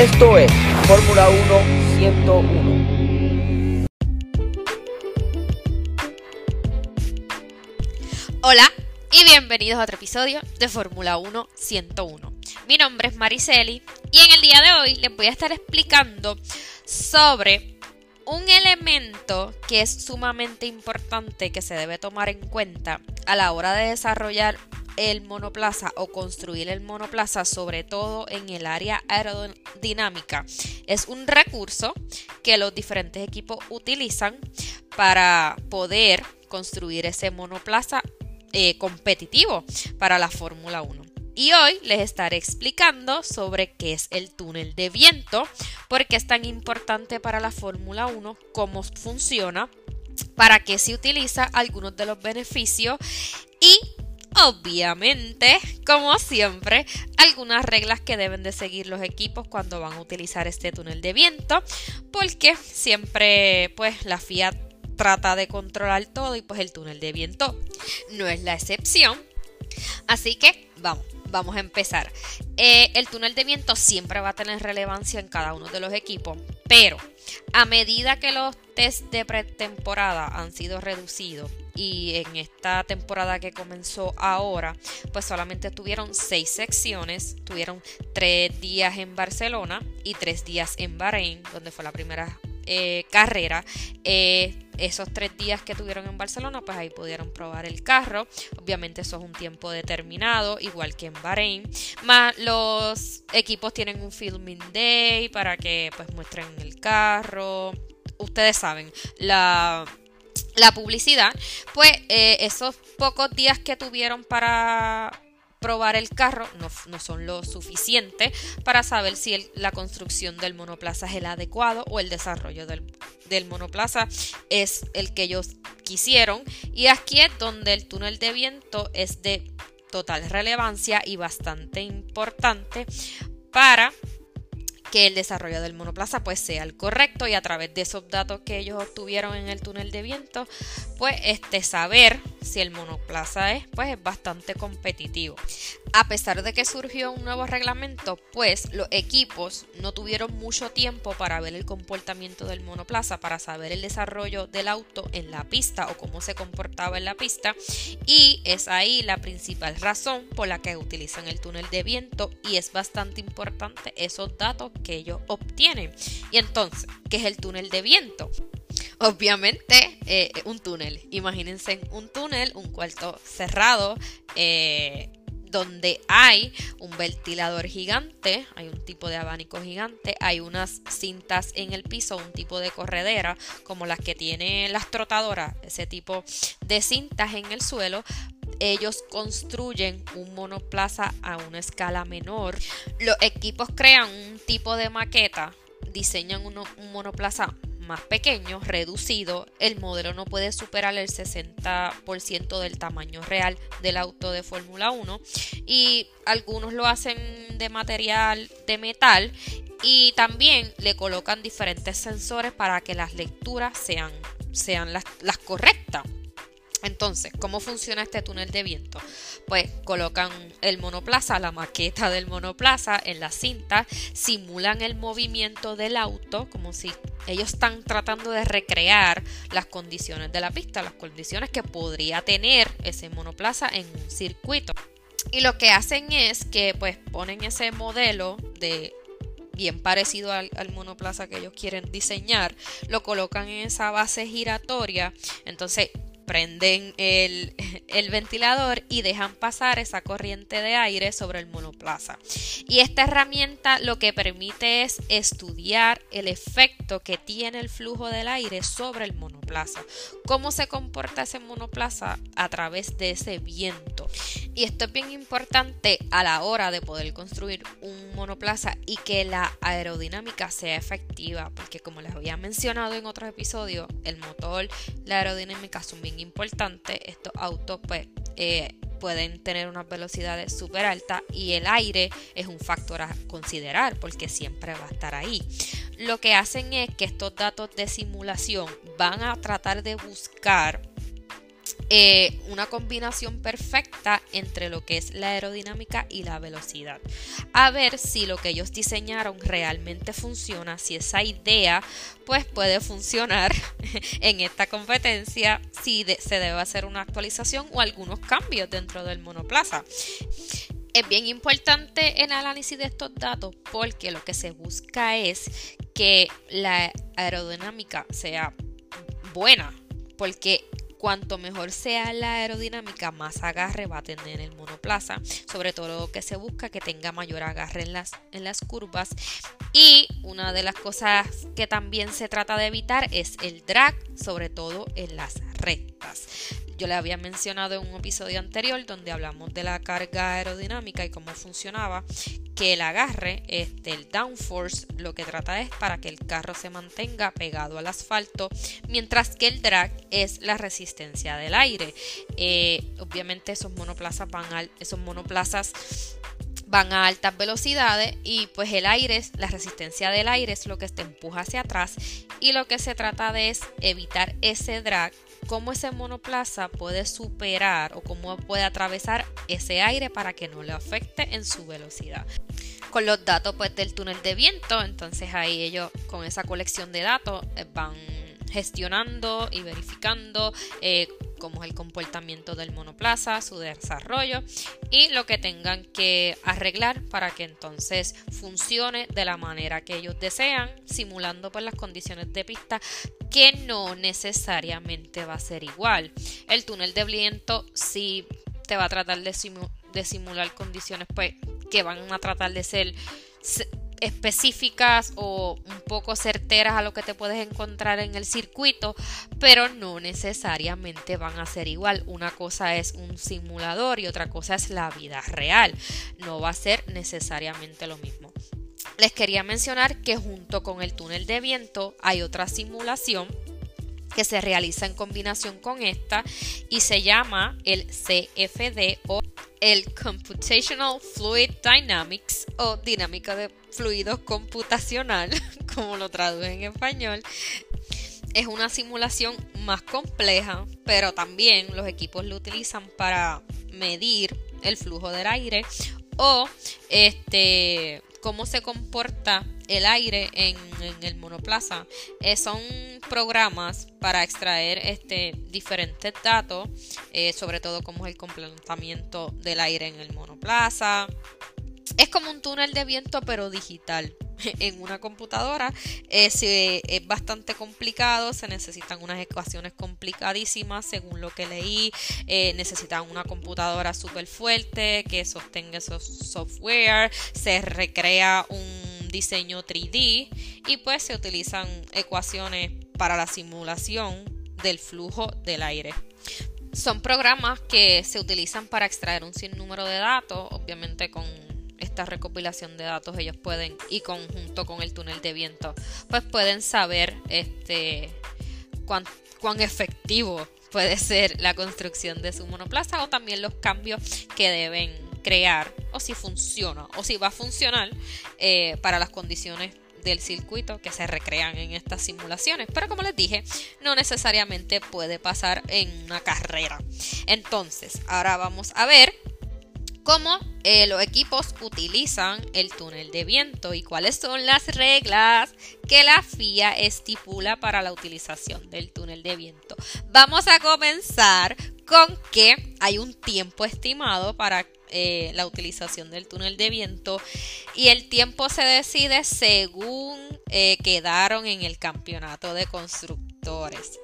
Esto es Fórmula 1 101. Hola y bienvenidos a otro episodio de Fórmula 1 101. Mi nombre es Mariceli y en el día de hoy les voy a estar explicando sobre un elemento que es sumamente importante que se debe tomar en cuenta a la hora de desarrollar el monoplaza o construir el monoplaza, sobre todo en el área aerodinámica, es un recurso que los diferentes equipos utilizan para poder construir ese monoplaza eh, competitivo para la Fórmula 1. Y hoy les estaré explicando sobre qué es el túnel de viento, por qué es tan importante para la Fórmula 1, cómo funciona, para qué se utiliza, algunos de los beneficios y obviamente, como siempre, algunas reglas que deben de seguir los equipos cuando van a utilizar este túnel de viento, porque siempre pues la FIA trata de controlar todo y pues el túnel de viento no es la excepción. Así que vamos, vamos a empezar. Eh, el túnel de viento siempre va a tener relevancia en cada uno de los equipos, pero a medida que los test de pretemporada han sido reducidos y en esta temporada que comenzó ahora, pues solamente tuvieron seis secciones, tuvieron tres días en Barcelona y tres días en Bahrein, donde fue la primera eh, carrera. Eh, esos tres días que tuvieron en Barcelona, pues ahí pudieron probar el carro. Obviamente eso es un tiempo determinado, igual que en Bahrein. Más los equipos tienen un filming day para que pues muestren el carro. Ustedes saben, la la publicidad, pues eh, esos pocos días que tuvieron para probar el carro no, son lo suficiente para saber si la construcción del monoplaza es el adecuado o el desarrollo del, del monoplaza es el que ellos quisieron. Y aquí es donde el túnel de viento es de total relevancia y bastante importante para que el desarrollo del monoplaza pues sea el correcto y a través de esos datos que ellos obtuvieron en el túnel de viento pues este saber si el monoplaza es pues es bastante competitivo a pesar de que surgió un nuevo reglamento pues los equipos no tuvieron mucho tiempo para ver el comportamiento del monoplaza para saber el desarrollo del auto en la pista o cómo se comportaba en la pista y es ahí la principal razón por la que utilizan el túnel de viento y es bastante importante esos datos que ellos obtienen. Y entonces, ¿qué es el túnel de viento? Obviamente, eh, un túnel. Imagínense un túnel, un cuarto cerrado. Eh, donde hay un ventilador gigante, hay un tipo de abanico gigante, hay unas cintas en el piso, un tipo de corredera, como las que tienen las trotadoras, ese tipo de cintas en el suelo, ellos construyen un monoplaza a una escala menor. Los equipos crean un tipo de maqueta, diseñan un monoplaza más pequeño, reducido, el modelo no puede superar el 60% del tamaño real del auto de Fórmula 1 y algunos lo hacen de material de metal y también le colocan diferentes sensores para que las lecturas sean, sean las, las correctas. Entonces, ¿cómo funciona este túnel de viento? Pues colocan el monoplaza, la maqueta del monoplaza en la cinta, simulan el movimiento del auto, como si ellos están tratando de recrear las condiciones de la pista, las condiciones que podría tener ese monoplaza en un circuito. Y lo que hacen es que pues ponen ese modelo de bien parecido al, al, monoplaza que ellos quieren diseñar, lo colocan en esa base giratoria, entonces prenden el, ventilador y dejan pasar esa corriente de aire sobre el monoplaza. Y esta herramienta lo que permite es estudiar el efecto que tiene el flujo del aire sobre el monoplaza. Cómo se comporta ese monoplaza a través de ese viento. Y esto es bien importante a la hora de poder construir un monoplaza y que la aerodinámica sea efectiva, porque como les había mencionado en otros episodios, el motor, la aerodinámica son bien importantes. Estos autos pues eh, pueden tener unas velocidades súper altas y el aire es un factor a considerar porque siempre va a estar ahí. Lo que hacen es que estos datos de simulación van a tratar de buscar eh, una combinación perfecta entre lo que es la aerodinámica y la velocidad. A ver si lo que ellos diseñaron realmente funciona, si esa idea pues puede funcionar en esta competencia, si se debe hacer una actualización o algunos cambios dentro del monoplaza. Es bien importante el análisis de estos datos porque lo que se busca es que la aerodinámica sea buena, porque cuanto mejor sea la aerodinámica, más agarre va a tener el monoplaza. Sobre todo lo que se busca que tenga mayor agarre en las, en las curvas. Y una de las cosas que también se trata de evitar es el drag, sobre todo en las rectas. Yo le había mencionado en un episodio anterior donde hablamos de la carga aerodinámica y cómo funcionaba, que el agarre, este, el downforce, lo que trata es para que el carro se mantenga pegado al asfalto, mientras que el drag es la resistencia del aire. Eh, obviamente esos monoplazas van esos monoplazas van a altas velocidades y pues el aire, la resistencia del aire es lo que te empuja hacia atrás y lo que se trata de es evitar ese drag cómo ese monoplaza puede superar o cómo puede atravesar ese aire para que no le afecte en su velocidad. Con los datos pues del túnel de viento, entonces ahí ellos con esa colección de datos eh, van gestionando y verificando eh, cómo es el comportamiento del monoplaza, su desarrollo y lo que tengan que arreglar para que entonces funcione de la manera que ellos desean, simulando pues las condiciones de pista que no necesariamente va a ser igual. El túnel de viento sí te va a tratar de, simular condiciones pues que van a tratar de ser específicas o un poco certeras a lo que te puedes encontrar en el circuito, pero no necesariamente van a ser igual. Una cosa es un simulador y otra cosa es la vida real. No va a ser necesariamente lo mismo. Les quería mencionar que junto con el túnel de viento hay otra simulación que se realiza en combinación con esta y se llama el CFD o el Computational Fluid Dynamics o dinámica de fluidos computacional, como lo traduje en español. Es una simulación más compleja, pero también los equipos lo utilizan para medir el flujo del aire o este cómo se comporta el aire en, el monoplaza. Eh, son programas para extraer este, diferentes datos, eh, sobre todo cómo es el comportamiento del aire en el monoplaza. Es como un túnel de viento pero digital en una computadora es, es, bastante complicado, se necesitan unas ecuaciones complicadísimas según lo que leí, eh, necesitan una computadora súper fuerte que sostenga esos software, se recrea un diseño 3D y pues se utilizan ecuaciones para la simulación del flujo del aire. Son programas que se utilizan para extraer un sinnúmero de datos, obviamente con esta recopilación de datos ellos pueden y conjunto con el túnel de viento pues pueden saber este cuán, cuán efectivo puede ser la construcción de su monoplaza o también los cambios que deben crear o si funciona o si va a funcionar eh, para las condiciones del circuito que se recrean en estas simulaciones. Pero como les dije, no necesariamente puede pasar en una carrera. Entonces, ahora vamos a ver cómo eh, los equipos utilizan el túnel de viento y cuáles son las reglas que la FIA estipula para la utilización del túnel de viento. Vamos a comenzar con que hay un tiempo estimado para eh, la utilización del túnel de viento y el tiempo se decide según eh, quedaron en el campeonato de constructores.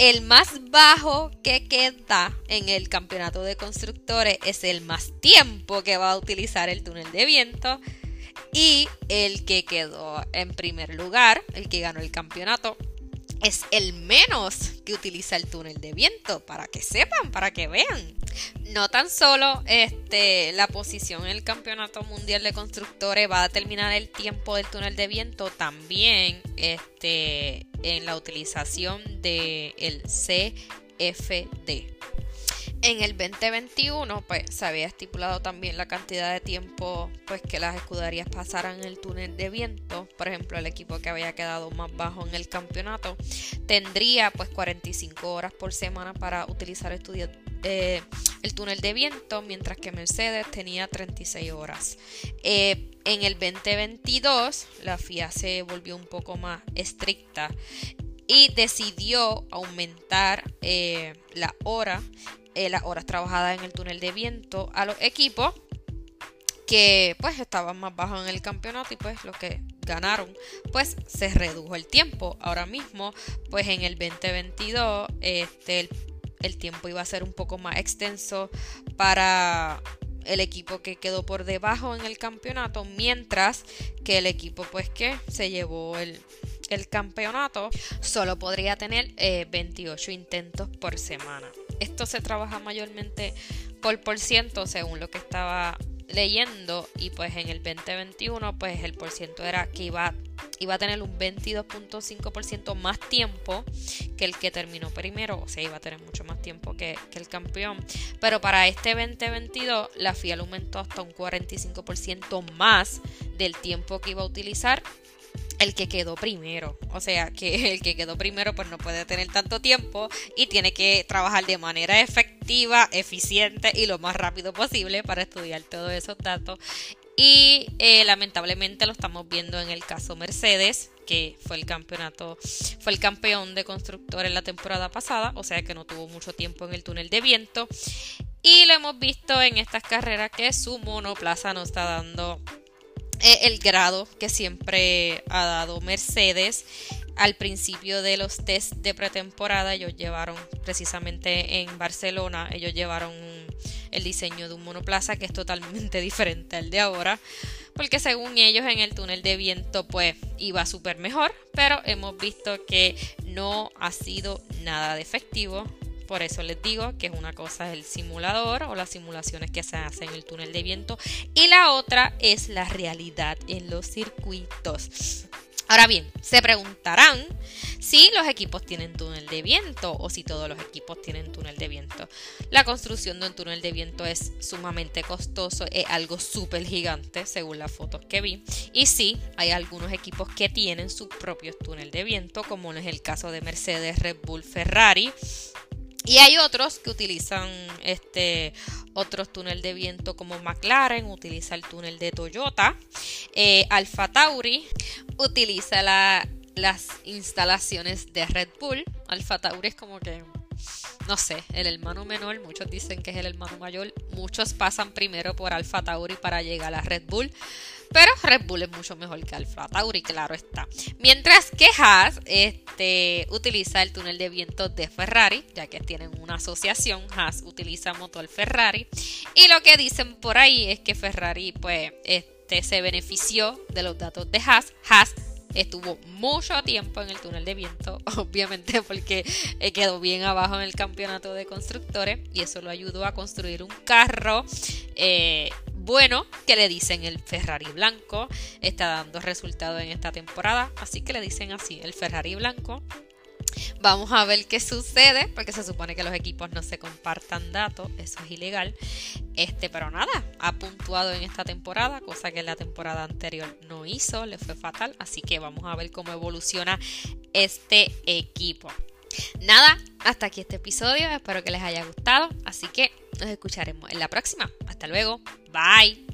El más bajo que queda en el campeonato de constructores es el más tiempo que va a utilizar el túnel de viento. Y el que quedó en primer lugar, el que ganó el campeonato, es el menos que utiliza el túnel de viento, para que sepan, para que vean. No tan solo este, la posición en el Campeonato Mundial de Constructores va a determinar el tiempo del túnel de viento, también este, en la utilización del CFD. En el 2021, pues se había estipulado también la cantidad de tiempo pues que las escuderías pasaran el túnel de viento. Por ejemplo, el equipo que había quedado más bajo en el campeonato tendría pues 45 horas por semana para utilizar eh, el túnel de viento, mientras que Mercedes tenía 36 horas. Eh, en el 2022, la FIA se volvió un poco más estricta y decidió aumentar eh, la hora eh, las horas trabajadas en el túnel de viento a los equipos que pues estaban más bajos en el campeonato y pues los que ganaron pues se redujo el tiempo. Ahora mismo pues en el 2022 este el, tiempo iba a ser un poco más extenso para el equipo que quedó por debajo en el campeonato mientras que el equipo pues que se llevó el, el campeonato solo podría tener 28 eh, intentos por semana esto se trabaja mayormente por por ciento según lo que estaba leyendo y pues en el 2021 pues el por ciento era que iba, iba a tener un 22.5% más tiempo que el que terminó primero, o sea, iba a tener mucho más tiempo que, que el campeón. Pero para este 2022 la FIA aumentó hasta un 45% más del tiempo que iba a utilizar el que quedó primero. O sea, que el que quedó primero pues no puede tener tanto tiempo y tiene que trabajar de manera efectiva, eficiente y lo más rápido posible para estudiar todos esos datos. Y eh, lamentablemente lo estamos viendo en el caso Mercedes, que fue el campeonato, fue el campeón de constructor en la temporada pasada, o sea que no tuvo mucho tiempo en el túnel de viento. Y lo hemos visto en estas carreras que su monoplaza no está dando el grado que siempre ha dado Mercedes. Al principio de los test de pretemporada, ellos llevaron precisamente en Barcelona, ellos llevaron el diseño de un monoplaza que es totalmente diferente al de ahora, porque según ellos en el túnel de viento pues iba súper mejor, pero hemos visto que no ha sido nada de efectivo por eso les digo que una cosa es el simulador o las simulaciones que se hacen en el túnel de viento y la otra es la realidad en los circuitos. Ahora bien, se preguntarán si los equipos tienen túnel de viento o si todos los equipos tienen túnel de viento. La construcción de un túnel de viento es sumamente costoso, es algo súper gigante según las fotos que vi. Y sí, hay algunos equipos que tienen sus propios túnel de viento, como es el caso de Mercedes, Red Bull, Ferrari. Y hay otros que utilizan este otros túnel de viento como McLaren, utiliza el túnel de Toyota. Eh, Alfa Tauri utiliza las instalaciones de Red Bull. Alfa Tauri es como que, no sé, el hermano menor. Muchos dicen que es el hermano mayor. Muchos pasan primero por Alfa Tauri para llegar a Red Bull. Pero Red Bull es mucho mejor que Alfa Tauri, claro está. Mientras que Haas este, utiliza el túnel de viento de Ferrari, ya que tienen una asociación, Haas utiliza motor Ferrari. Y lo que dicen por ahí es que Ferrari pues, este, se benefició de los datos de Haas. Haas estuvo mucho tiempo en el túnel de viento, obviamente porque eh, quedó bien abajo en el campeonato de constructores y eso lo ayudó a construir un carro eh, bueno que le dicen el Ferrari blanco. Está dando resultados en esta temporada. Así que le dicen así, el Ferrari blanco. Vamos a ver qué sucede, porque se supone que los equipos no se compartan datos, eso es ilegal. Este, pero nada, ha puntuado en esta temporada, cosa que en la temporada anterior no hizo, le fue fatal, así que vamos a ver cómo evoluciona este equipo. Nada, hasta aquí este episodio, espero que les haya gustado, así que nos escucharemos en la próxima. Hasta luego, bye.